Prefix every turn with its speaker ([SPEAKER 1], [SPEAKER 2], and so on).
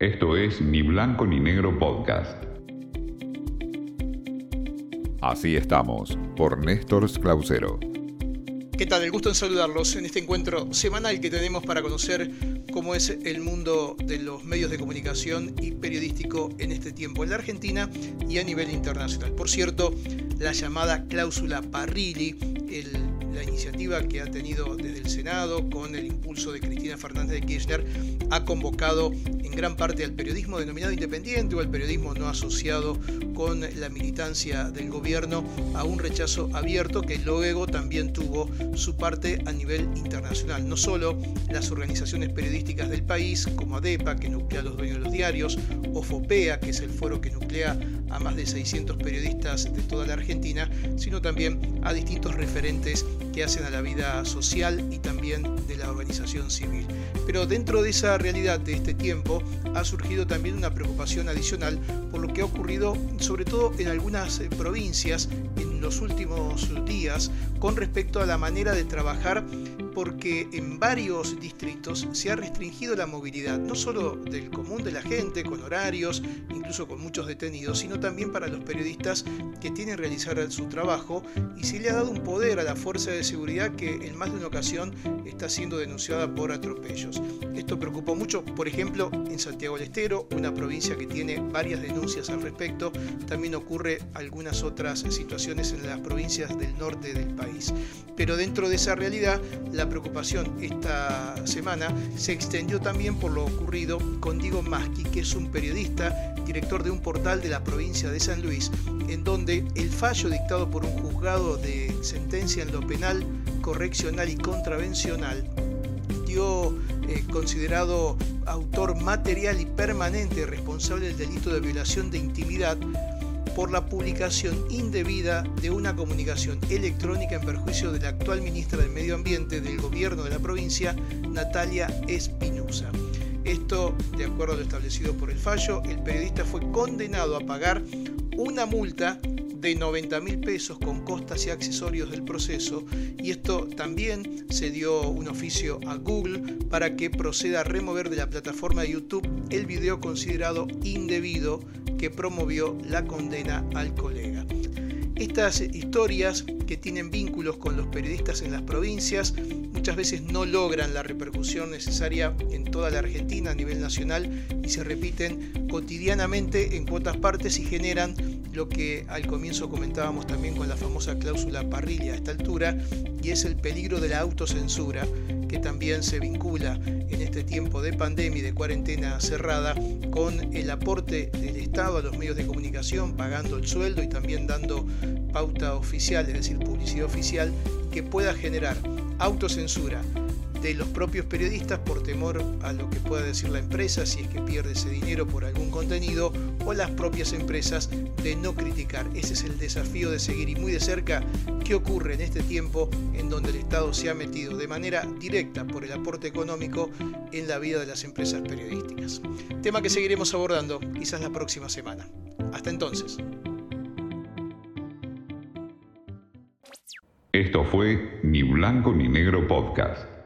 [SPEAKER 1] Esto es Ni Blanco ni Negro Podcast. Así estamos, por Néstor Clausero.
[SPEAKER 2] ¿Qué tal? El gusto en saludarlos en este encuentro semanal que tenemos para conocer cómo es el mundo de los medios de comunicación y periodístico en este tiempo en la Argentina y a nivel internacional. Por cierto, la llamada cláusula Parrilli, la iniciativa que ha tenido desde el Senado con el impulso de Cristina Fernández de Kirchner, ha convocado en gran parte al periodismo denominado independiente o al periodismo no asociado con la militancia del gobierno a un rechazo abierto que luego también tuvo su parte a nivel internacional. No solo las organizaciones periodísticas del país, como ADEPA, que nuclea a los dueños de los diarios, o FOPEA, que es el foro que nuclea a más de 600 periodistas de toda la Argentina, sino también a distintos referentes que hacen a la vida social y también de la organización civil. Pero dentro de esa realidad de este tiempo ha surgido también una preocupación adicional por lo que ha ocurrido sobre todo en algunas eh, provincias en los últimos días con respecto a la manera de trabajar porque en varios distritos se ha restringido la movilidad, no solo del común de la gente, con horarios, incluso con muchos detenidos, sino también para los periodistas que tienen que realizar su trabajo y se le ha dado un poder a la fuerza de seguridad que en más de una ocasión está siendo denunciada por atropellos. Esto preocupó mucho, por ejemplo, en Santiago del Estero, una provincia que tiene varias denuncias al respecto. También ocurre algunas otras situaciones en las provincias del norte del país. Pero dentro de esa realidad, la preocupación esta semana se extendió también por lo ocurrido con Diego Maschi, que es un periodista, director de un portal de la provincia de San Luis, en donde el fallo dictado por un juzgado de sentencia en lo penal, correccional y contravencional dio eh, considerado autor material y permanente responsable del delito de violación de intimidad por la publicación indebida de una comunicación electrónica en perjuicio de la actual ministra del Medio Ambiente del gobierno de la provincia, Natalia Espinosa. Esto, de acuerdo a lo establecido por el fallo, el periodista fue condenado a pagar una multa de 90 mil pesos con costas y accesorios del proceso y esto también se dio un oficio a Google para que proceda a remover de la plataforma de YouTube el video considerado indebido que promovió la condena al colega. Estas historias que tienen vínculos con los periodistas en las provincias muchas veces no logran la repercusión necesaria en toda la Argentina a nivel nacional y se repiten cotidianamente en cuotas partes y generan lo que al comienzo comentábamos también con la famosa cláusula parrilla a esta altura, y es el peligro de la autocensura, que también se vincula en este tiempo de pandemia y de cuarentena cerrada con el aporte del Estado a los medios de comunicación, pagando el sueldo y también dando pauta oficial, es decir, publicidad oficial, que pueda generar autocensura de los propios periodistas por temor a lo que pueda decir la empresa si es que pierde ese dinero por algún contenido o las propias empresas de no criticar. Ese es el desafío de seguir y muy de cerca qué ocurre en este tiempo en donde el Estado se ha metido de manera directa por el aporte económico en la vida de las empresas periodísticas. Tema que seguiremos abordando quizás la próxima semana. Hasta entonces.
[SPEAKER 1] Esto fue Ni Blanco ni Negro Podcast.